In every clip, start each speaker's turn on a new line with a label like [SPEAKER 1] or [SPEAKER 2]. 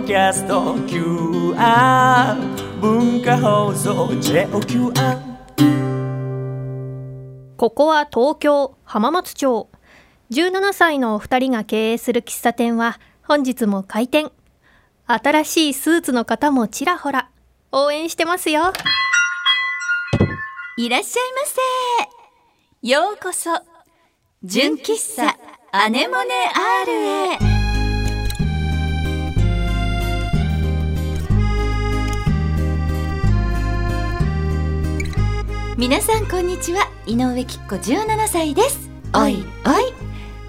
[SPEAKER 1] ドキャスト QR 文化放送 JOQR
[SPEAKER 2] ここは東京浜松町。17歳のお二人が経営する喫茶店は本日も開店。新しいスーツの方もちらほら。応援してますよ。
[SPEAKER 3] いらっしゃいませ。ようこそ、純喫茶アネモネ R へ。皆さんこんにちは、井上きっ子17歳です。おいおい。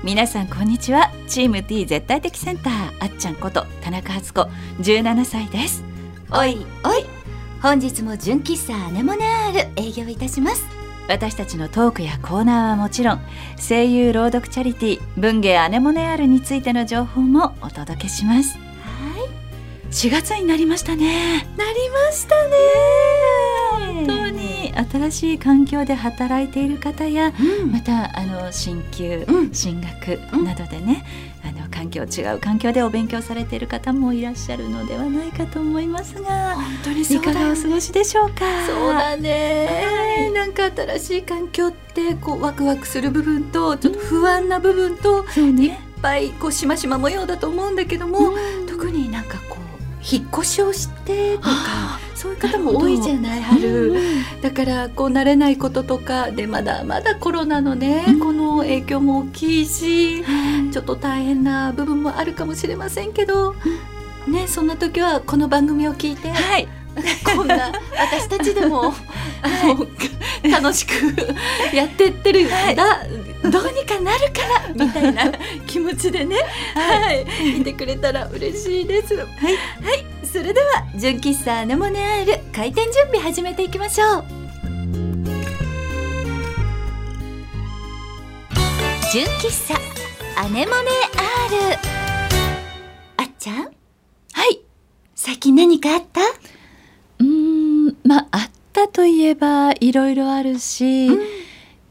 [SPEAKER 3] 皆さんこんにちは、チーム T 絶対的センター。あっちゃんこと田中敦子17歳です。おい。おい。本日も純喫茶アネモネ R 営業いたします。私たちのトークやコーナーはもちろん声優朗読チャリティー文芸アネモネ R についての情報もお届けします。はい。4月になりましたね。なりましたね新しい環境で働いている方や、またあの進級、進学などでね、あの環境違う環境でお勉強されている方もいらっしゃるのではないかと思いますが
[SPEAKER 4] 本当に
[SPEAKER 3] いかがお過ごしでしょうか？
[SPEAKER 4] そうだね、なんか新しい環境ってこうワクワクする部分とちょっと不安な部分と、
[SPEAKER 3] そう
[SPEAKER 4] いっ
[SPEAKER 3] ね
[SPEAKER 4] ぱいこうしましま模様だと思うんだけども、特になんかこう引っ越しをしてとかそういう方も多いじゃない春、だからこう慣れないこととかでまだまだコロナのね、この影響も大きいし、ちょっと大変な部分もあるかもしれませんけど、ねそんな時はこの番組を聞いて、
[SPEAKER 3] はい。
[SPEAKER 4] こんな私たちでも、あの楽しくやってってるんだ、どうにかなるからみたいな 気持ちでね、はい、い。てくれたら嬉しいです。はい、はい、それでは純喫茶アネモネアール開店準備始めていきましょう。純喫茶アネモネアール。あっちゃん？はい。最近何かあった？
[SPEAKER 3] うーんまああったといえばいろいろあるし、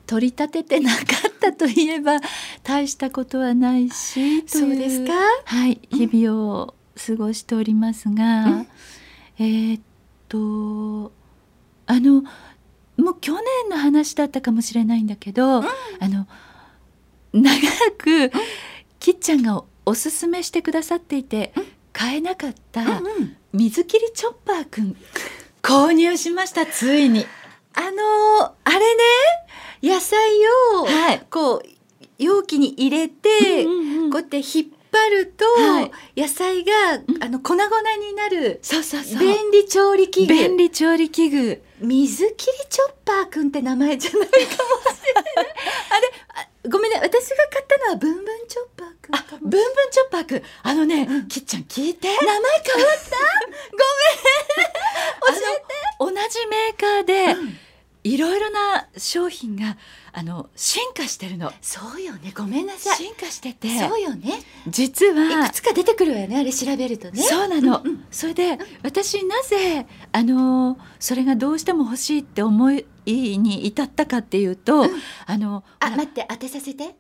[SPEAKER 3] 取り立ててなかったといえば大したことはないしという
[SPEAKER 4] そうですか？
[SPEAKER 3] はい日々を過ごしておりますが、えーっとあのもう去年の話だったかもしれないんだけど、あの長く、きっちゃんがおすすめしてくださっていて、買えなかった水切りチョッパーくん 購入しましたついに。
[SPEAKER 4] あのーあれね野菜を
[SPEAKER 3] はい。
[SPEAKER 4] こう容器に入れて、
[SPEAKER 3] うんうんうん。
[SPEAKER 4] こうやって引っ張ると、
[SPEAKER 3] はい。
[SPEAKER 4] 野菜が、あの粉々になる
[SPEAKER 3] そうそうそう。
[SPEAKER 4] 便利調理器具。
[SPEAKER 3] 便利調理器具。
[SPEAKER 4] 水切りチョッパーくんって名前じゃないかもしれない。あれあごめんね。私が買ったのはブンブンチョッパーくん
[SPEAKER 3] あブンブンチョッパーくんあのね、きっちゃん聞いて。
[SPEAKER 4] 名前変わった？ごめん。教えて。
[SPEAKER 3] 同じメーカーで、いろいろな商品があの進化してるの。
[SPEAKER 4] そうよね。ごめんなさい。
[SPEAKER 3] 進化してて。
[SPEAKER 4] そうよね。
[SPEAKER 3] 実
[SPEAKER 4] い
[SPEAKER 3] は
[SPEAKER 4] くつか出てくるわよねあれ調べるとね。
[SPEAKER 3] そうなの、
[SPEAKER 4] うんうん。
[SPEAKER 3] それで私なぜあのそれがどうしても欲しいって思いに至ったかっていうと、あのほら。
[SPEAKER 4] あ待って当てさせて。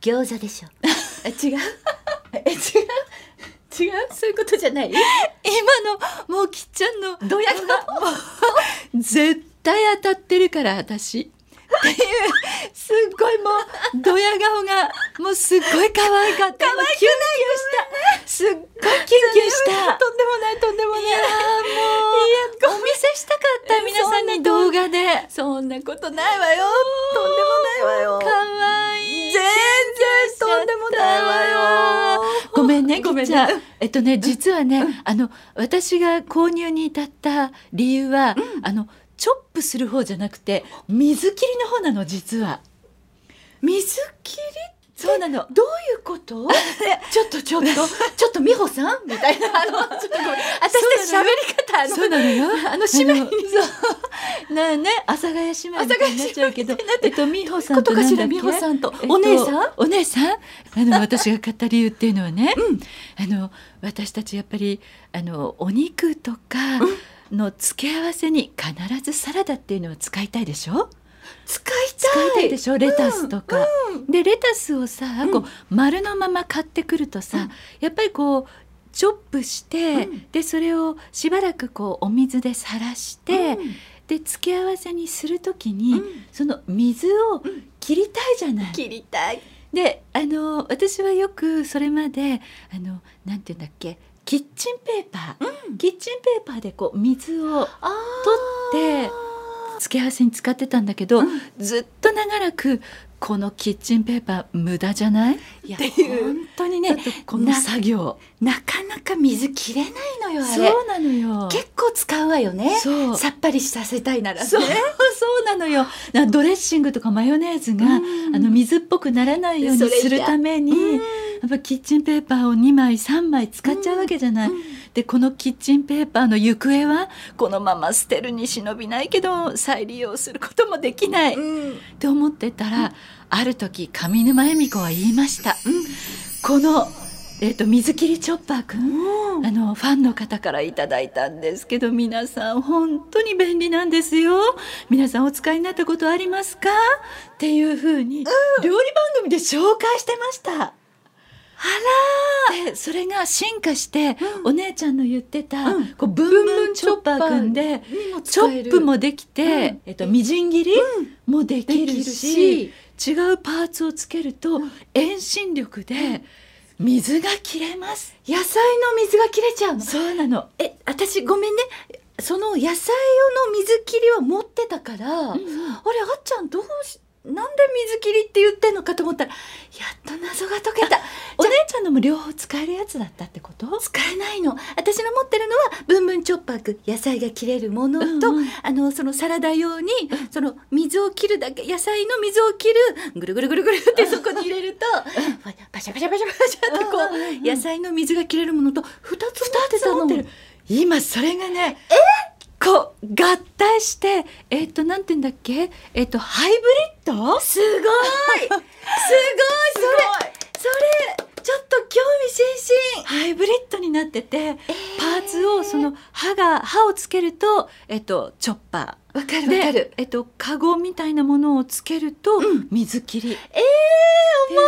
[SPEAKER 4] 餃子でしょ。あ 違う。え違う。違う？そういうことじゃない？
[SPEAKER 3] 今のもうきっちゃんの
[SPEAKER 4] どや
[SPEAKER 3] 絶対当たってるから私。っていうすっごいもうドヤ顔がもうすっごい可愛かった。可愛キュンキュンした。すっごいキュンキュンした。
[SPEAKER 4] とんでもないとんでもない
[SPEAKER 3] いやーもうお見せしたかった皆さんに動画で。
[SPEAKER 4] そんなことないわよとんでもないわよ
[SPEAKER 3] 可愛い。
[SPEAKER 4] 全然とんでもないわよ
[SPEAKER 3] ごめんね、
[SPEAKER 4] ごめんね
[SPEAKER 3] えっとね、実はね、あの私が購入に至った理由は、あのチョップする方じゃなくて水切りの方なの実は。
[SPEAKER 4] 水切り
[SPEAKER 3] そうなの。
[SPEAKER 4] どういうこと？ちょっとちょっと ちょっと美穂さん？みたいな。あのちょっと私たち喋り方あの
[SPEAKER 3] そうなのよ。
[SPEAKER 4] あの姉妹に。
[SPEAKER 3] そう。なあね、阿佐ヶ谷姉妹になっちゃうけど、えっと美穂さん
[SPEAKER 4] こと
[SPEAKER 3] なんだっけ？
[SPEAKER 4] 美穂さんと。お姉さん？
[SPEAKER 3] お姉さん？あの私が買った理由っていうのはね、あの私たちやっぱりあのお肉とかの付け合わせに必ずサラダっていうのを使いたいでしょ？
[SPEAKER 4] 使い
[SPEAKER 3] 使
[SPEAKER 4] たい。
[SPEAKER 3] いたいでしょ？レタスとか、でレタスをさ、こう丸のまま買ってくるとさ、やっぱりこうチョップして、
[SPEAKER 4] うん。
[SPEAKER 3] でそれをしばらくこうお水でさらして、
[SPEAKER 4] うん。
[SPEAKER 3] で付け合わせにする時に、
[SPEAKER 4] うん。
[SPEAKER 3] その水を切りたいじゃない？
[SPEAKER 4] 切りたい。
[SPEAKER 3] であの私はよくそれまであのなんていうんだっけ？キッチンペーパー、キッチンペーパーでこう水を
[SPEAKER 4] あ
[SPEAKER 3] 取って付け合わせに使ってたんだけど、
[SPEAKER 4] うん。
[SPEAKER 3] ずっと長らくこのキッチンペーパー無駄じゃない？
[SPEAKER 4] いや
[SPEAKER 3] っていう。
[SPEAKER 4] 本当にね
[SPEAKER 3] この作業。
[SPEAKER 4] なかなか水切れないのよあ
[SPEAKER 3] そ
[SPEAKER 4] れ
[SPEAKER 3] うなのよ。
[SPEAKER 4] 結構使うわよね。
[SPEAKER 3] そう。
[SPEAKER 4] さっぱりさせたいならね。
[SPEAKER 3] そうそうなのよ。なドレッシングとかマヨネーズが、
[SPEAKER 4] うん。
[SPEAKER 3] あの水っぽくならないようにするために、
[SPEAKER 4] うん
[SPEAKER 3] やっぱキッチンペーパーを2枚3枚使っちゃうわけじゃない。
[SPEAKER 4] うん
[SPEAKER 3] でこのキッチンペーパーの行方はこのまま捨てるに忍びないけど再利用することもできない、
[SPEAKER 4] うん。
[SPEAKER 3] って思ってたら、ある時上沼恵美子は言いました。この、えっと水切りチョッパーくん、あのファンの方からいただいたんですけど皆さん本当に便利なんですよ。皆さんお使いになったことありますか？っていうふうに料理番組で紹介してました。あらでそれが進化して、お姉ちゃんの言ってた、
[SPEAKER 4] うん。
[SPEAKER 3] こうブンブンチョッパーくんでチョップもできて、
[SPEAKER 4] うん。
[SPEAKER 3] えっと、みじん切りもできる
[SPEAKER 4] できる
[SPEAKER 3] し。
[SPEAKER 4] し
[SPEAKER 3] 違うパーツをつけると遠心力で水が切れます。
[SPEAKER 4] 野菜の水が切れちゃうの？
[SPEAKER 3] そうなの。
[SPEAKER 4] え私ごめんね。その野菜の水切りは持ってたから、あれあっちゃんどうしなんで水切りって言ってんのかと思ったらやっと謎が解けた。
[SPEAKER 3] お姉ちゃんのも両方使えるやつだったってこと？
[SPEAKER 4] 使えないの。私の持ってるのはブンブンチョッパーく野菜が切れるものと、
[SPEAKER 3] うんうん。
[SPEAKER 4] あのそのサラダ用にその水を切るだけ野菜の水を切るぐるぐるぐるぐるってそこに入れるとパシャパシャパシャパシャってこ
[SPEAKER 3] うんうんうん。
[SPEAKER 4] う野菜の水が切れるものと2つ持ってたの。
[SPEAKER 3] 持ってる。今それがねこう合体してえっ、となんて言うんだっけ？えっ、とハイブリッド？
[SPEAKER 4] すごい！すごい！それそれちょっと興味津々。
[SPEAKER 3] ハイブリッドになってて、パーツをその刃が刃をつけるとえっ、とチョッパ
[SPEAKER 4] わか
[SPEAKER 3] ー
[SPEAKER 4] るわかる。
[SPEAKER 3] でえっ、とカゴみたいなものをつけると、
[SPEAKER 4] うん。
[SPEAKER 3] 水切り。
[SPEAKER 4] えー、面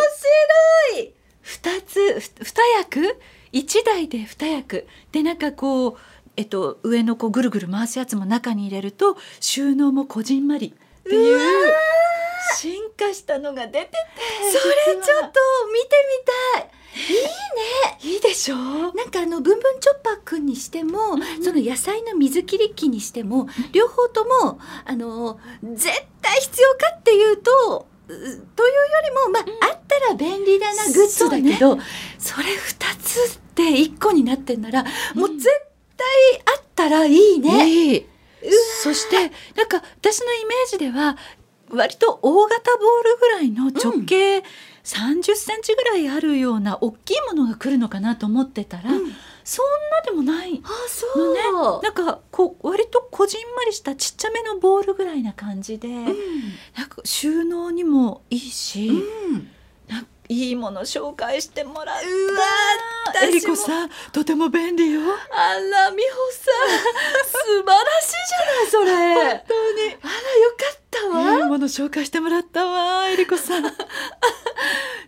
[SPEAKER 4] 白い！
[SPEAKER 3] 二つふ二役？一台で二役。でなんかこうえっと上のこうぐるぐる回すやつも中に入れると収納もこじんまりっていう進化したのが出てて
[SPEAKER 4] それちょっと見てみたい。
[SPEAKER 3] いいでしょ？
[SPEAKER 4] なんかあのブンブンチョッパーくんにしても、その野菜の水切り機にしても両方ともあの絶対必要かっていうとうというよりも、まああったら便利だなグッズだけどそ,、れ2つって1個になってんなら、もう絶対あったらいいね。
[SPEAKER 3] いい。そしてなんか私のイメージでは割と大型ボールぐらいの直径30センチぐらいあるような大きいものが来るのかなと思ってたら、
[SPEAKER 4] うん。
[SPEAKER 3] そんなでもない
[SPEAKER 4] あそう、
[SPEAKER 3] のねなんかこう割とこじんまりしたちっちゃめのボールぐらいな感じで、
[SPEAKER 4] うん。
[SPEAKER 3] なんか収納にもいいし、
[SPEAKER 4] うん。
[SPEAKER 3] なんかいいもの紹介してもらったえりこさんとても便利よ。
[SPEAKER 4] あら美穂さん素晴らしいじゃないそれ。
[SPEAKER 3] 本当に。
[SPEAKER 4] あらよかったわ、
[SPEAKER 3] いいもの紹介してもらったわえりこさん。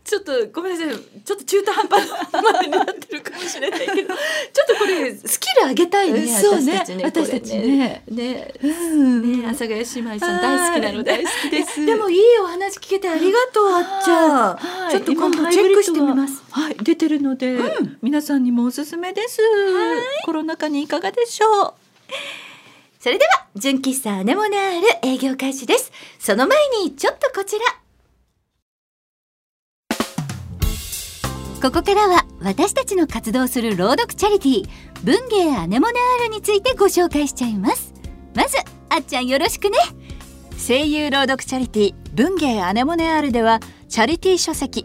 [SPEAKER 4] ちょっとごめんなさいちょっと中途半端なまでになってるかもしれないけどちょっとこれスキル上げたいね
[SPEAKER 3] そうね
[SPEAKER 4] 私たちね。
[SPEAKER 3] ね
[SPEAKER 4] ね。ね
[SPEAKER 3] うん。
[SPEAKER 4] ね阿佐ヶ谷姉妹さん大好きなので。
[SPEAKER 3] です。
[SPEAKER 4] でもいいお話聞けてありがとうあっちゃん、
[SPEAKER 3] はい。
[SPEAKER 4] ちょっと今度チェックしてみます。
[SPEAKER 3] はい出てるので、皆さんにもおすすめです。コロナ禍にいかがでしょう？
[SPEAKER 4] それでは純喫茶アネモネアール営業開始です。その前にちょっとこちら。
[SPEAKER 5] ここからは私たちの活動する朗読チャリティー文芸アネモネアールについてご紹介しちゃいます。まずあっちゃんよろしくね。
[SPEAKER 3] 声優朗読チャリティー文芸アネモネアールではチャリティー書籍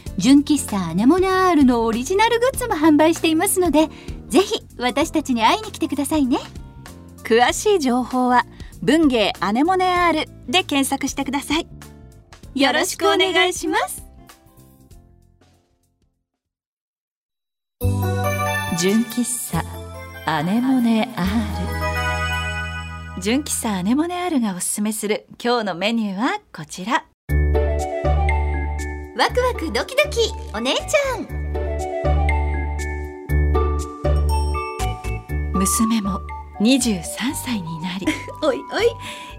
[SPEAKER 5] 純喫茶アネモネアールのオリジナルグッズも販売していますのでぜひ私たちに会いに来てくださいね。
[SPEAKER 3] 詳しい情報は文芸アネモネ R で検索してください。よろしくお願いします。純喫茶アネモネ R 純喫茶アネモネ R がおすすめする今日のメニューはこちら。
[SPEAKER 5] ワクワクドキドキお姉ちゃん。
[SPEAKER 3] 娘も23歳になり おいおい。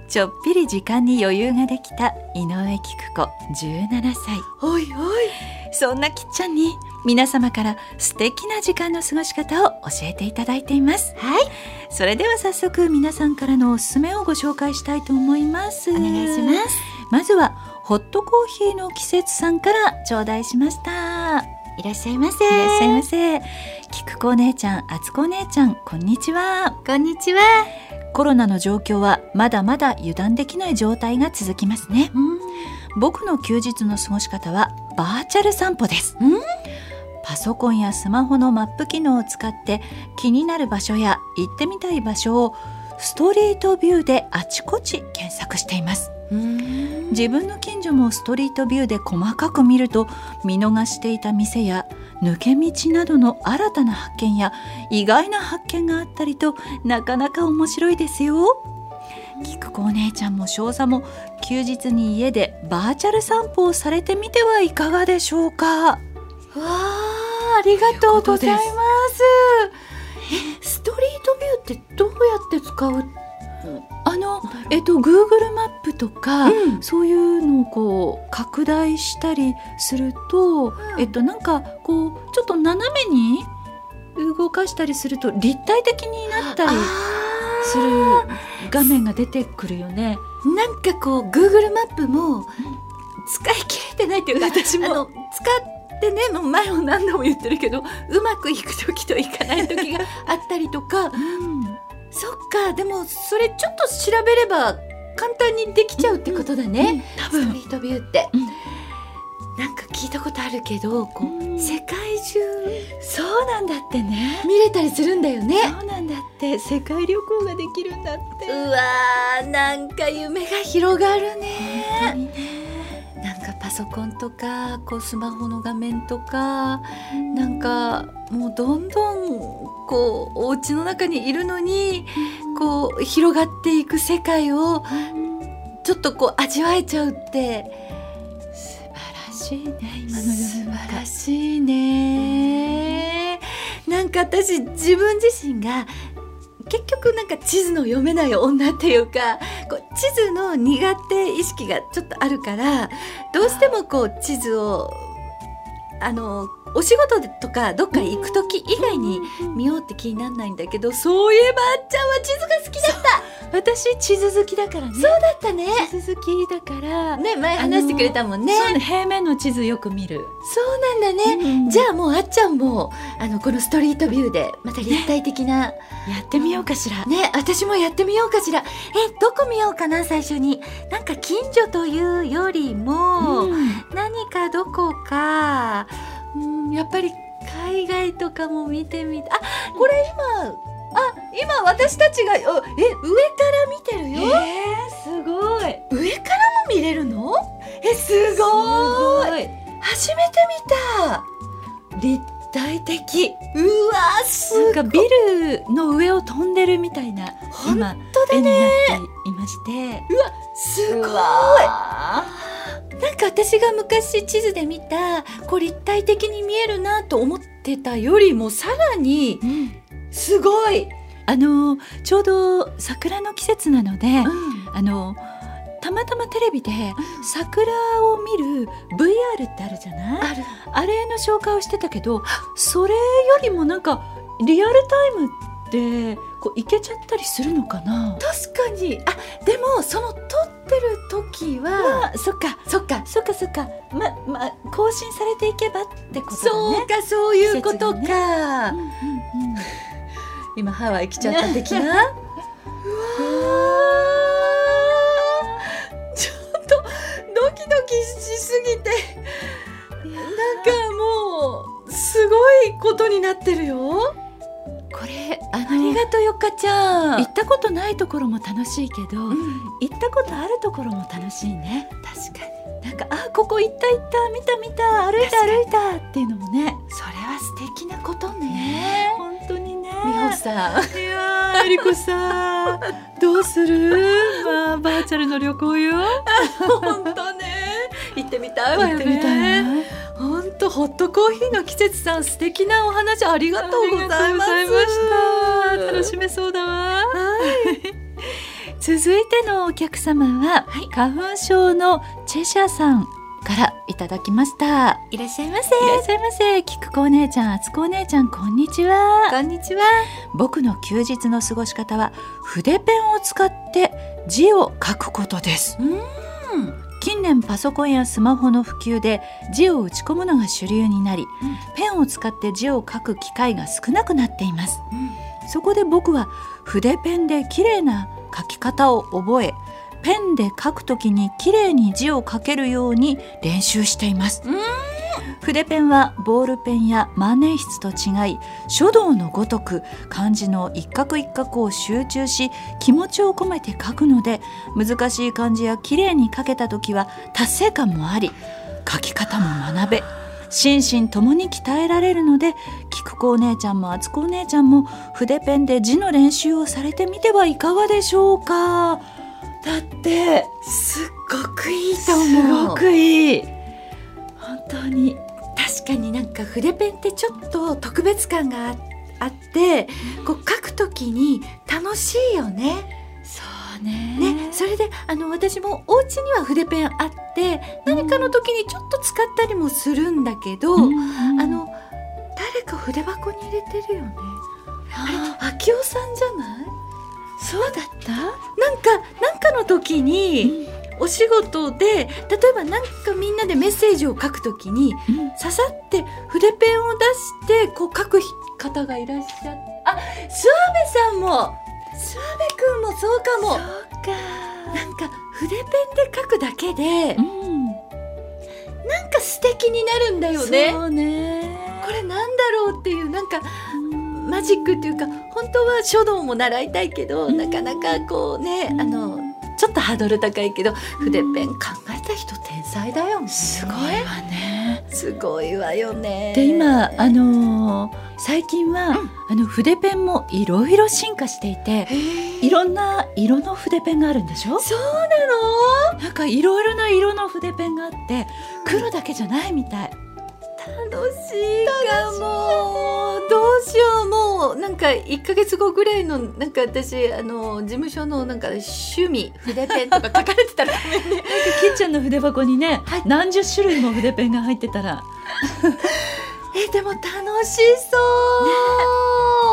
[SPEAKER 3] ちょっぴり時間に余裕ができた井上菊子17歳。
[SPEAKER 4] おいおい。
[SPEAKER 3] そんなきっちゃんに皆様から素敵な時間の過ごし方を教えていただいています。
[SPEAKER 5] はい。
[SPEAKER 3] それでは早速皆さんからのおすすめをご紹介したいと思います。
[SPEAKER 5] お願いします。
[SPEAKER 3] まずはホットコーヒーの季節さんから頂戴しました。
[SPEAKER 5] いらっしゃいませ。
[SPEAKER 3] いらっしゃいませ。菊子お姉ちゃんあつこお姉ちゃんこんにちは。
[SPEAKER 5] こんにちは。
[SPEAKER 3] コロナの状況はまだまだ油断できない状態が続きますね。僕の休日の過ごし方はバーチャル散歩です。パソコンやスマホのマップ機能を使って気になる場所や行ってみたい場所をストリートビューであちこち検索しています自分の近所もストリートビューで細かく見ると見逃していた店や抜け道などの新たな発見や意外な発見があったりとなかなか面白いですよ。菊子お姉ちゃんも少佐も休日に家でバーチャル散歩をされてみてはいかがでしょうか。
[SPEAKER 4] わあありがとうございます。えストリートビューってどうやって使う？
[SPEAKER 3] のえっと Google マップとか、
[SPEAKER 4] うん。
[SPEAKER 3] そういうのをこう拡大したりすると、えっとなんかこうちょっと斜めに動かしたりすると立体的になったりする画面が出てくるよね。
[SPEAKER 4] なんかこう Google マップも使い切れてないというか
[SPEAKER 3] 私も。
[SPEAKER 4] 使ってねもう前も何度も言ってるけどうまくいく時といかない時があったりとかそっかでもそれちょっと調べれば簡単にできちゃうってことだね、
[SPEAKER 3] 多
[SPEAKER 4] ストリートビューって、
[SPEAKER 3] うん。
[SPEAKER 4] なんか聞いたことあるけどこう、
[SPEAKER 3] うん。
[SPEAKER 4] 世界中
[SPEAKER 3] そうなんだってね。
[SPEAKER 4] 見れたりするんだよね。
[SPEAKER 3] そうなんだって。世界旅行ができるんだって。
[SPEAKER 4] うわーなんか夢が広がるね。
[SPEAKER 3] 本当にね。
[SPEAKER 4] なんかパソコンとかこうスマホの画面とかなんかもうどんどんこうお家の中にいるのにこう広がっていく世界をちょっとこう味わえちゃうって
[SPEAKER 3] 素晴らしいね今の
[SPEAKER 4] 素晴らしいね。なんか私自分自身が結局なんか地図の読めない女っていうかこう地図の苦手意識がちょっとあるからどうしてもこう地図をあのお仕事でとかどっか行く時以外に見ようって気にならないんだけどそういえばあっちゃんは地図が好きだった。
[SPEAKER 3] 私地図好きだからね。
[SPEAKER 4] そうだったね。
[SPEAKER 3] 地図好きだから。
[SPEAKER 4] ね前話してくれたもんね。
[SPEAKER 3] 平面の地図よく見る、
[SPEAKER 4] そうなんだね、じゃあもうあっちゃんもあのこのストリートビューでまた立体的な、
[SPEAKER 3] やってみようかしら、
[SPEAKER 4] ね私もやってみようかしら。えどこ見ようかな最初に。なんか近所というよりも、
[SPEAKER 3] うん。
[SPEAKER 4] 何かどこかうんやっぱり海外とかも見てみたあこれ今あ今私たちがおえ上から見てるよ、
[SPEAKER 3] すごい。
[SPEAKER 4] 上からも見れるの？えすごい。
[SPEAKER 3] い。
[SPEAKER 4] 初めて見た。立体的。うわすご
[SPEAKER 3] ないビルの上を飛んでるみたいな
[SPEAKER 4] 本
[SPEAKER 3] 今
[SPEAKER 4] 当だ
[SPEAKER 3] 絵にな
[SPEAKER 4] ね
[SPEAKER 3] っていまして。
[SPEAKER 4] すごい。
[SPEAKER 3] わ
[SPEAKER 4] なんか私が昔地図で見たこう立体的に見えるなと思ってたよりもさらに
[SPEAKER 3] うん
[SPEAKER 4] すごい、
[SPEAKER 3] あのちょうど桜の季節なので、
[SPEAKER 4] うん。
[SPEAKER 3] あのたまたまテレビで桜を見る VR ってあるじゃない？
[SPEAKER 4] ある。
[SPEAKER 3] あれの紹介をしてたけどそれよりもなんかリアルタイムでこういけちゃったりするのかな？
[SPEAKER 4] 確かに。あでもその撮ってる時は
[SPEAKER 3] あそっか。
[SPEAKER 4] そっか。
[SPEAKER 3] そっかそっか。まま更新されていけばってことだ
[SPEAKER 4] そう
[SPEAKER 3] ね
[SPEAKER 4] かそういうことか、
[SPEAKER 3] 季節がうんうんうん。
[SPEAKER 4] 今ハワイ来ちゃった的な？うわー。ちょっとドキドキしすぎて。なんかもうすごいことになってるよ
[SPEAKER 3] これあ
[SPEAKER 4] ありがとうよかちゃん。
[SPEAKER 3] 行ったことないところも楽しいけど、
[SPEAKER 4] うん。
[SPEAKER 3] 行ったことあるところも楽しいね。
[SPEAKER 4] 確かに。
[SPEAKER 3] なんかあここ行った行った見た見た歩いた歩いたっていうのもね。
[SPEAKER 4] それは素敵なことね。
[SPEAKER 3] 本当にね。
[SPEAKER 4] 美穂さん。
[SPEAKER 3] いやーえりこさん。どうする？まあバーチャルの旅行よ。
[SPEAKER 4] 本当ね。行ってみたい。わよ
[SPEAKER 3] 行ってみた
[SPEAKER 4] ね
[SPEAKER 3] い
[SPEAKER 4] 本当ホットコーヒーの季節さん素敵なお話ありがとうございま
[SPEAKER 3] した楽しめそうだわ。続いてのお客様は、花粉症のチェシャさんからいただきました。
[SPEAKER 4] いらっしゃいませ。
[SPEAKER 3] いらっしゃいませ。菊子お姉ちゃんあつこお姉ちゃんこんにちは。
[SPEAKER 4] こんにちは。
[SPEAKER 3] 僕の休日の過ごし方は筆ペンを使って字を書くことです近年パソコンやスマホの普及で字を打ち込むのが主流になり、ペンを使って字を書く機会が少なくなっています、そこで僕は筆ペンで綺麗な書き方を覚えペンで書くときに綺麗に字を書けるように練習しています筆ペンはボールペンや万年筆と違い書道のごとく漢字の一画一画を集中し気持ちを込めて書くので難しい漢字や綺麗に書けた時は達成感もあり書き方も学べ心身ともに鍛えられるので菊子お姉ちゃんも敦子お姉ちゃんも筆ペンで字の練習をされてみてはいかがでしょうか。だって
[SPEAKER 4] すっごくいいと
[SPEAKER 3] す
[SPEAKER 4] 思う。
[SPEAKER 3] ごくいい。本当に
[SPEAKER 4] 確かになんか筆ペンってちょっと特別感がああってこう書くときに楽しいよね。
[SPEAKER 3] そうね。
[SPEAKER 4] ね、それであの私もお家には筆ペンあって何かの時にちょっと使ったりもするんだけど、
[SPEAKER 3] うん
[SPEAKER 4] あの誰か筆箱に入れてるよね。あれ秋夫さんじゃない？そうだった？なんかなんかの時に、お仕事で例えばなんかみんなでメッセージを書くときに
[SPEAKER 3] うん。
[SPEAKER 4] ささって筆ペンを出してこう書く方がいらっしゃっあ諏訪部さんも諏訪部くんもそうかも。
[SPEAKER 3] そうか。
[SPEAKER 4] なんか筆ペンで書くだけで
[SPEAKER 3] うん。
[SPEAKER 4] なんか素敵になるんだよね。
[SPEAKER 3] そうね。
[SPEAKER 4] これなんだろうっていうなんかマジックっていうか本当は書道も習いたいけど、
[SPEAKER 3] うん。
[SPEAKER 4] なかなかこうね、
[SPEAKER 3] うん
[SPEAKER 4] あのちょっとハードル高いけど筆ペン考えた人天才だよね。
[SPEAKER 3] すごいわね。
[SPEAKER 4] すごいわよね。
[SPEAKER 3] で今あのー最近は、あの筆ペンもいろいろ進化していていろんな色の筆ペンがあるんでしょ？
[SPEAKER 4] そうなの？
[SPEAKER 3] なんかいろいろな色の筆ペンがあって黒だけじゃないみたい
[SPEAKER 4] 楽しいかも。どうしよう。もうなんか1か月後ぐらいのなんか私あの事務所のなんか趣味筆ペンとか書かれてたらごめ んね
[SPEAKER 3] きっちゃんの筆箱にね、
[SPEAKER 4] はい。
[SPEAKER 3] 何十種類も筆ペンが入ってたら。
[SPEAKER 4] えでも楽しそ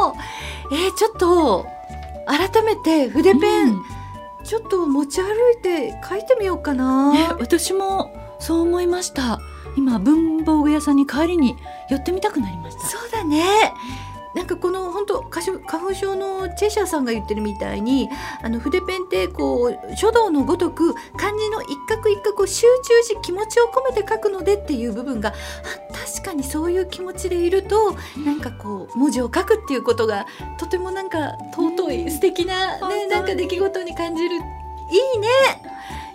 [SPEAKER 4] う、えちょっと改めて筆ペン、
[SPEAKER 3] うん。
[SPEAKER 4] ちょっと持ち歩いて書いてみようかな、
[SPEAKER 3] ね、私もそう思いました今文房具屋さんに帰りに寄ってみたくなりました。
[SPEAKER 4] そうだね。なんかこの本当花粉花粉症のチェシャーさんが言ってるみたいにあの筆ペンってこう書道のごとく漢字の一画一画を集中し気持ちを込めて書くのでっていう部分があ確かにそういう気持ちでいるとなんかこう文字を書くっていうことがとてもなん。か尊い、素敵な、ね、なんか出来事に感じるいいね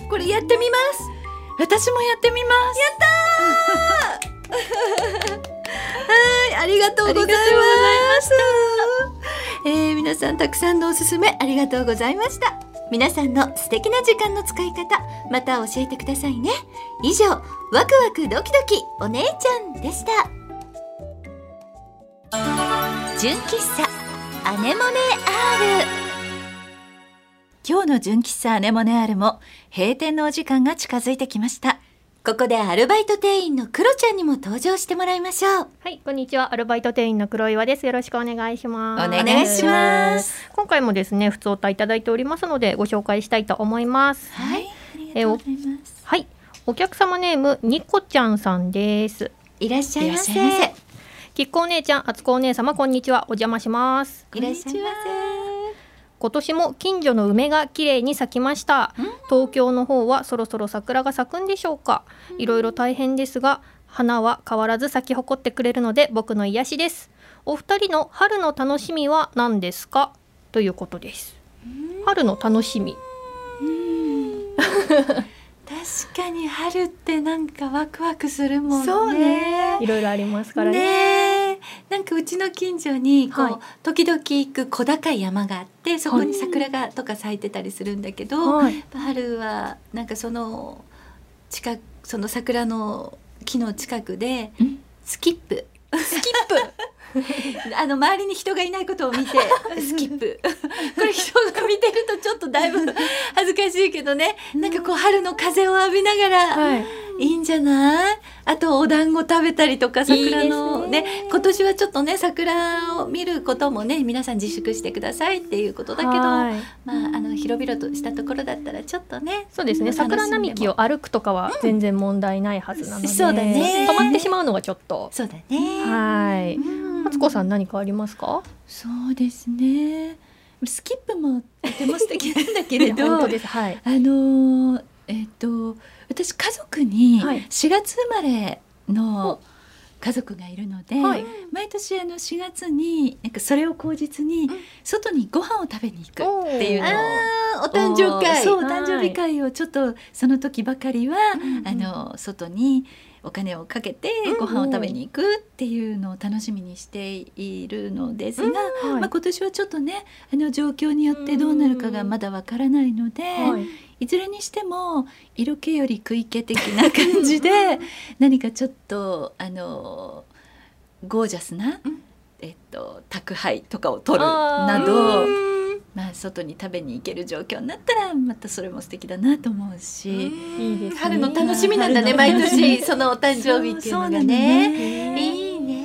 [SPEAKER 4] これやってみます
[SPEAKER 3] 私もやってみます
[SPEAKER 4] はい、ありがとうございました。えー皆さんたくさんのおすすめありがとうございました。皆さんの素敵な時間の使い方、また教えてくださいね。以上、ワクワクドキドキお姉ちゃんでした。
[SPEAKER 5] 純喫茶アネモネ R
[SPEAKER 3] 今日の純喫茶アネモネアールも閉店のお時間が近づいてきました
[SPEAKER 4] ここでアルバイト店員のクロちゃんにも登場してもらいましょう
[SPEAKER 2] はい、こんにちは。アルバイト店員の黒岩です。よろしくお願いします。
[SPEAKER 3] お願いします
[SPEAKER 2] 今回もですね、普通おたいただいておりますので、ご紹介したいと思います。
[SPEAKER 4] はいありがとうございます
[SPEAKER 2] はい、お客様ネームニコちゃんさんです。
[SPEAKER 4] いらっしゃいませ
[SPEAKER 2] きっこお姉ちゃん、あつこお姉様、こんにちは。お邪魔します。
[SPEAKER 4] いらっしゃいま
[SPEAKER 2] 今年も近所の梅が綺麗に咲きました。東京の方はそろそろ桜が咲くんでしょうか。いろいろ大変ですが花は変わらず咲き誇ってくれるので僕の癒しです。お二人の春の楽しみは何ですか？ということです。春の楽しみ。
[SPEAKER 4] 確かに春ってなんかワクワクするもんね。
[SPEAKER 3] そうね。
[SPEAKER 2] いろいろありますからね。
[SPEAKER 4] ねえなんかうちの近所にこう、
[SPEAKER 2] はい。
[SPEAKER 4] 時々行く小高い山があってそこに桜がとか咲いてたりするんだけど、
[SPEAKER 2] はい。
[SPEAKER 4] 春はなんかその近くその桜の木の近くで
[SPEAKER 3] うん。
[SPEAKER 4] スキップ。スキップ？あの周りに人がいないことを見て スキップ。これ人が見てるとちょっとだいぶ恥ずかしいけどね。なんかこう春の風を浴びながら、
[SPEAKER 2] はい。
[SPEAKER 4] いいんじゃない？あとお団子食べたりとか桜のね
[SPEAKER 2] ね
[SPEAKER 4] 今年はちょっとね桜を見ることもね皆さん自粛してくださいっていうことだけどまあ
[SPEAKER 2] はい。
[SPEAKER 4] あの広々としたところだったらちょっとね
[SPEAKER 2] そうですね。桜並木を歩くとかは全然問題ないはずなので、
[SPEAKER 4] そうだね。
[SPEAKER 2] 止まってしまうのがちょっと。
[SPEAKER 4] そうだね。
[SPEAKER 2] はい。
[SPEAKER 4] うん
[SPEAKER 2] マツコさん何かありますか？
[SPEAKER 3] そうですね。スキップもとても素敵なんだけれど
[SPEAKER 2] 本当です。はい。
[SPEAKER 3] あのーえっ、と私家族に
[SPEAKER 2] はい。
[SPEAKER 3] 4月生まれの家族がいるので、
[SPEAKER 2] はい。
[SPEAKER 3] 毎年あの4月になんかそれを口実に外にご飯を食べに行くっていうのを。
[SPEAKER 4] お誕生会。
[SPEAKER 3] そう誕生日会をちょっとその時ばかりは、
[SPEAKER 4] うん。
[SPEAKER 3] あの外にお金をかけてご飯を食べに行くっていうのを楽しみにしているのですが、
[SPEAKER 2] はい。
[SPEAKER 3] まあ、今年はちょっとねあの状況によってどうなるかがまだわからないので、
[SPEAKER 2] はい。
[SPEAKER 3] いずれにしても色気より食い気的な感じで何かちょっとあのゴージャスな、
[SPEAKER 4] うん。
[SPEAKER 3] えっと、宅配とかを取るなど、
[SPEAKER 4] うん
[SPEAKER 3] まあ、外に食べに行ける状況になったらまたそれも素敵だなと思うし。
[SPEAKER 2] いいですね。
[SPEAKER 4] 春の楽しみなんだね毎年。そのお誕生日っていうのがね
[SPEAKER 3] ね。
[SPEAKER 4] いいね。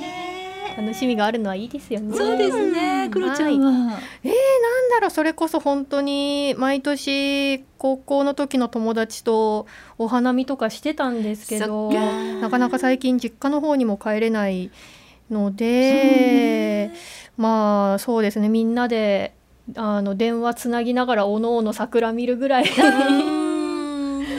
[SPEAKER 2] 楽しみがあるのはいいですよね。
[SPEAKER 3] そうですね、クロちゃんは。
[SPEAKER 2] なんだろうそれこそ本当に毎年高校の時の友達とお花見とかしてたんですけどなかなか最近実家の方にも帰れないので、まあそうですね。みんなであの電話つなぎながらおのおの桜見るぐらい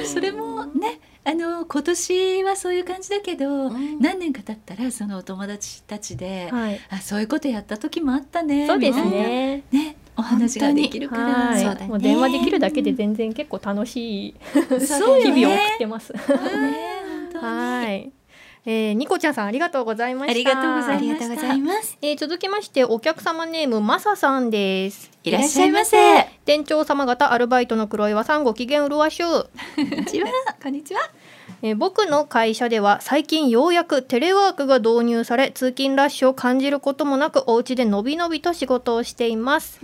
[SPEAKER 3] それもね、あの今年はそういう感じだけど、
[SPEAKER 4] ん
[SPEAKER 3] 何年か経ったらそのお友達たちで、
[SPEAKER 2] はい、
[SPEAKER 3] あそういうことやった時もあったね。
[SPEAKER 2] そうです
[SPEAKER 3] みたいな
[SPEAKER 2] ね。
[SPEAKER 3] ね、お話ができるから。
[SPEAKER 2] はい、
[SPEAKER 4] そうだね
[SPEAKER 2] もう電話できるだけで全然結構楽しい日々を送ってます。
[SPEAKER 3] ね本当に
[SPEAKER 2] はい。えー、ニコちゃんさんありがとうございました。
[SPEAKER 3] ありがとうございま
[SPEAKER 4] す
[SPEAKER 2] えー続きましてお客様ネームマサさんです。
[SPEAKER 3] いらっしゃいませ。
[SPEAKER 2] 店長様方アルバイトの黒岩さんご機嫌うるわしゅう、
[SPEAKER 3] こんにちは。こんにちは。
[SPEAKER 2] えー僕の会社では最近ようやくテレワークが導入され通勤ラッシュを感じることもなくお家でのびのびと仕事をしています、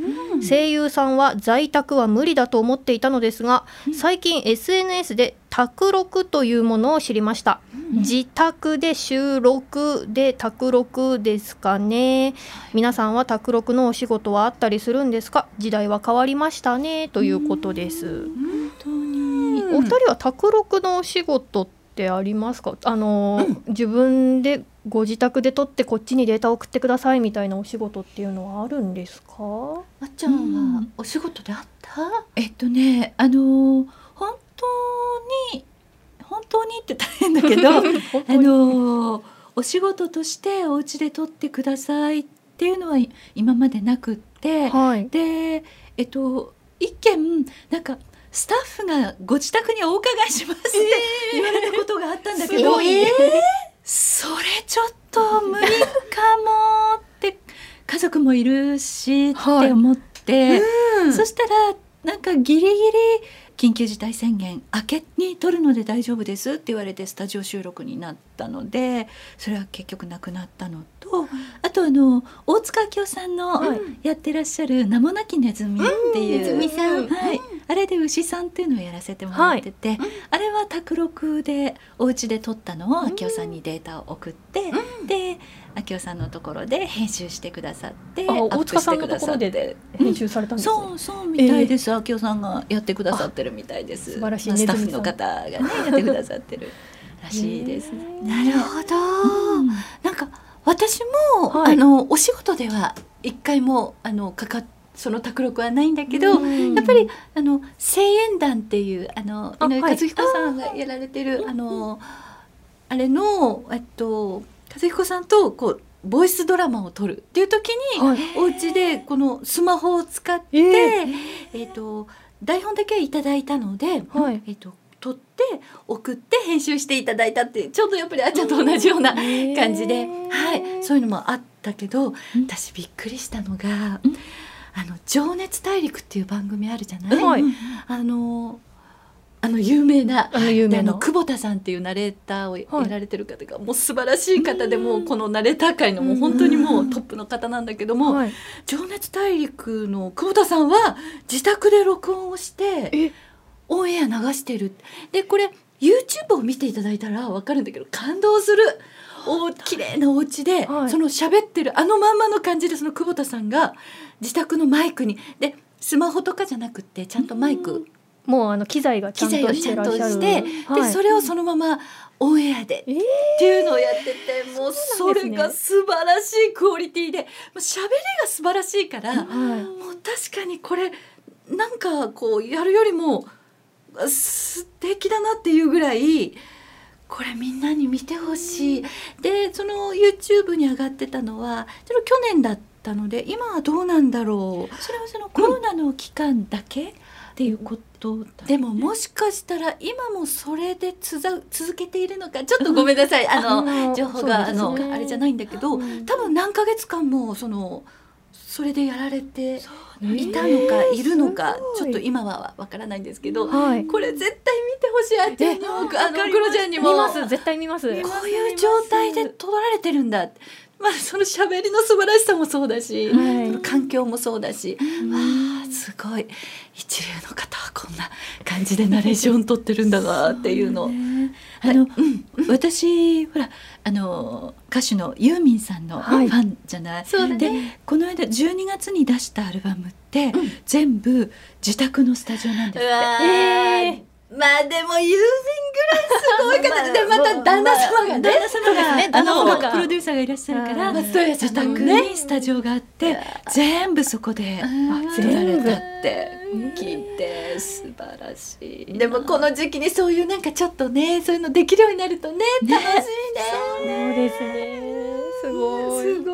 [SPEAKER 2] 声優さんは在宅は無理だと思っていたのですが、最近 SNS で宅録というものを知りました、自宅で収録で宅録ですかね。皆さんは宅録のお仕事はあったりするんですか？時代は変わりましたねということです、
[SPEAKER 3] 本当に。
[SPEAKER 2] お二人は宅録のお仕事ってありますか？あの、自分でご自宅で撮ってこっちにデータ送ってくださいみたいなお仕事っていうのはあるんですか？
[SPEAKER 4] あっちゃんはお仕事であった？
[SPEAKER 3] えっとね、あの本当に本当にって大変だけど、あのお仕事としてお家で撮ってくださいっていうのは今までなくって、
[SPEAKER 2] はい。
[SPEAKER 3] でえっと一件なんかスタッフがご自宅にお伺いしますって言われたことがあったんだけど、
[SPEAKER 2] すごい
[SPEAKER 3] それちょっと無理かもって家族もいるしって
[SPEAKER 2] はい
[SPEAKER 3] 思って、
[SPEAKER 4] うん。
[SPEAKER 3] そしたらなんかギリギリ緊急事態宣言明けに取るので大丈夫ですって言われてスタジオ収録になったのでそれは結局なくなったのと、あとあの大塚明夫さんの
[SPEAKER 2] はい。
[SPEAKER 3] やってらっしゃる「名もなきネズミ」っていう、
[SPEAKER 4] ネズミさん。
[SPEAKER 3] はい、あれで牛さんっていうのをやらせてもらってて、あれは卓録でお家で撮ったのを明夫さんにデータを送って、で明夫さんのところで編集してくださって
[SPEAKER 2] 大塚さん
[SPEAKER 3] してくださっ
[SPEAKER 2] のところで
[SPEAKER 3] て。
[SPEAKER 2] 編集されたんですね。
[SPEAKER 3] そうそうみたいです、明夫さんがやってくださってるみたいです。
[SPEAKER 2] 素晴らしい
[SPEAKER 3] まあスタッフの方がねやってくださってるらしいです。ね。
[SPEAKER 4] なるほど、なんか私も、
[SPEAKER 2] はい。
[SPEAKER 4] あのお仕事では一回もあのかかっその卓録はないんだけど、
[SPEAKER 2] うん。
[SPEAKER 4] やっぱりあの声援団っていうあの井上和彦さんがやられてるあのあれのえっと和彦さんとこうボイスドラマを撮るっていう時に、
[SPEAKER 2] はい。
[SPEAKER 4] お家でこのスマホを使って、
[SPEAKER 2] え
[SPEAKER 4] えっと台本だけいただいたので、
[SPEAKER 2] はい。
[SPEAKER 4] えっと撮って送って編集していただいたってちょうどやっぱりあっちゃんと同じような感じで、はい、そういうのもあったけど、私びっくりしたのが「あの情熱大陸」っていう番組あるじゃない、
[SPEAKER 2] はい。
[SPEAKER 4] あのあの有名な
[SPEAKER 2] あの有名な。
[SPEAKER 4] 久保田さんっていうナレーターをやられてる方が、もう素晴らしい方でもうこのナレーター界のもう本当にもうトップの方なんだけども、
[SPEAKER 2] はい。
[SPEAKER 4] 情熱大陸の久保田さんは自宅で録音をして
[SPEAKER 2] え？
[SPEAKER 4] オンエア流してる。でこれ YouTube を見ていただいたら分かるんだけど感動する。お綺麗なお家で、
[SPEAKER 2] はい。
[SPEAKER 4] その喋ってるあのまんまの感じでその久保田さんが自宅のマイクに。でスマホとかじゃなくってちゃんとマイク。
[SPEAKER 2] もうあの機材がちゃんとしてらっしゃる。
[SPEAKER 4] として、
[SPEAKER 2] はい。
[SPEAKER 4] でそれをそのままオンエアで
[SPEAKER 2] えー。
[SPEAKER 4] っていうのをやっててもうそれが素晴らしいクオリティで。もう喋りが素晴らしいから、
[SPEAKER 2] はい。
[SPEAKER 4] もう確かにこれなんかこうやるよりもあ素敵だなっていうぐらいこれみんなに見てほしい。でその YouTube に上がってたのはちょっと去年だったので今はどうなんだろう。
[SPEAKER 3] それはそのコロナの期間だけっていうことだ
[SPEAKER 4] でももしかしたら今もそれでつざ続けているのかちょっとごめんなさい、あの
[SPEAKER 2] あの
[SPEAKER 4] 情報が、あのあれじゃないんだけど、
[SPEAKER 2] うん。
[SPEAKER 4] 多分何ヶ月間もそのそれでやられて
[SPEAKER 2] ね。
[SPEAKER 4] いたのか、いるのかちょっと今はわからないんですけど、
[SPEAKER 2] はい。
[SPEAKER 4] これ絶対見てほしい。あっちゃんにもあのクロちゃんにも。
[SPEAKER 2] 見ます。絶対見ます。
[SPEAKER 4] こういう状態で撮られてるんだまあその喋りの素晴らしさもそうだし、
[SPEAKER 2] はい。
[SPEAKER 4] 環境もそうだし、わあすごい。一流の方はこんな感じでナレーション撮ってるんだなっていうの。を。
[SPEAKER 3] あの、私ほらあの歌手のユーミンさんのフ
[SPEAKER 2] はい。
[SPEAKER 3] ァンじゃない、
[SPEAKER 4] そうだね。
[SPEAKER 3] でこの間12月に出したアルバムって、全部自宅のスタジオなんですって。
[SPEAKER 2] え
[SPEAKER 4] まあでもユーミンぐらいすごい方でまた旦那様がね。
[SPEAKER 3] 旦那様が、プロデューサーがいらっしゃるから、自宅
[SPEAKER 4] ね
[SPEAKER 3] にスタジオがあって全部そこで撮られたって聞いて素晴らしいな。
[SPEAKER 4] でもこの時期にそういうなんかちょっとねそういうのできるようになるとね。楽しいね。
[SPEAKER 2] そうですね。すごい。
[SPEAKER 4] すご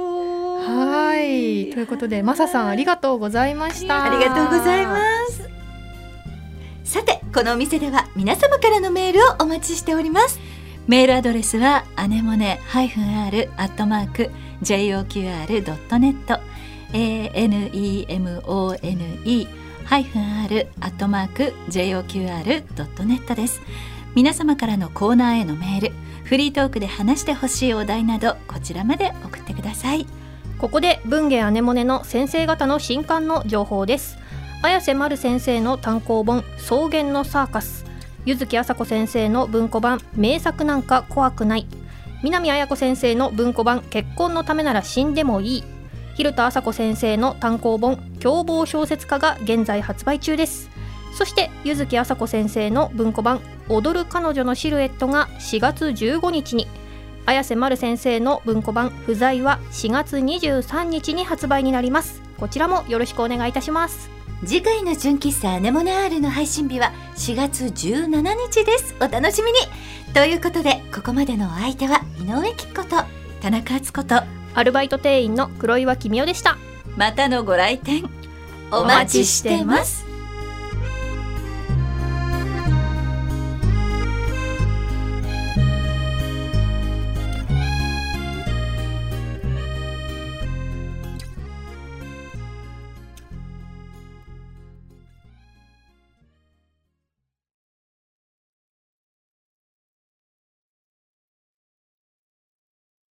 [SPEAKER 4] い。
[SPEAKER 2] はい。ということでマサさんありがとうございました。
[SPEAKER 4] ありがとうございますこのお店では皆様からのメールをお待ちしております。
[SPEAKER 3] メールアドレスはアネモネ -r アットマーク joqr.net anemone ハイフン r アットマーク joqr.net です。皆様からのコーナーへのメールフリートークで話してほしいお題などこちらまで送ってください。
[SPEAKER 2] ここで文芸アネモネの先生方の新刊の情報です。綾瀬丸先生の単行本草原のサーカス。柚木麻子先生の文庫版名作なんか怖くない。南綾子先生の文庫版結婚のためなら死んでもいい。蛭田麻子先生の単行本凶暴小説家が現在発売中です。そして柚木麻子先生の文庫版踊る彼女のシルエットが4月15日に。綾瀬丸先生の文庫版不在は4月23日に発売になります。こちらもよろしくお願いいたします。
[SPEAKER 4] 次回の純喫茶アネモネアールの配信日は4月17日です。お楽しみに。ということでここまでのお相手は井上貴子と
[SPEAKER 3] 田中敦子と
[SPEAKER 2] アルバイト店員の黒岩君代でした。
[SPEAKER 3] またのご来店。
[SPEAKER 4] お待ちしてます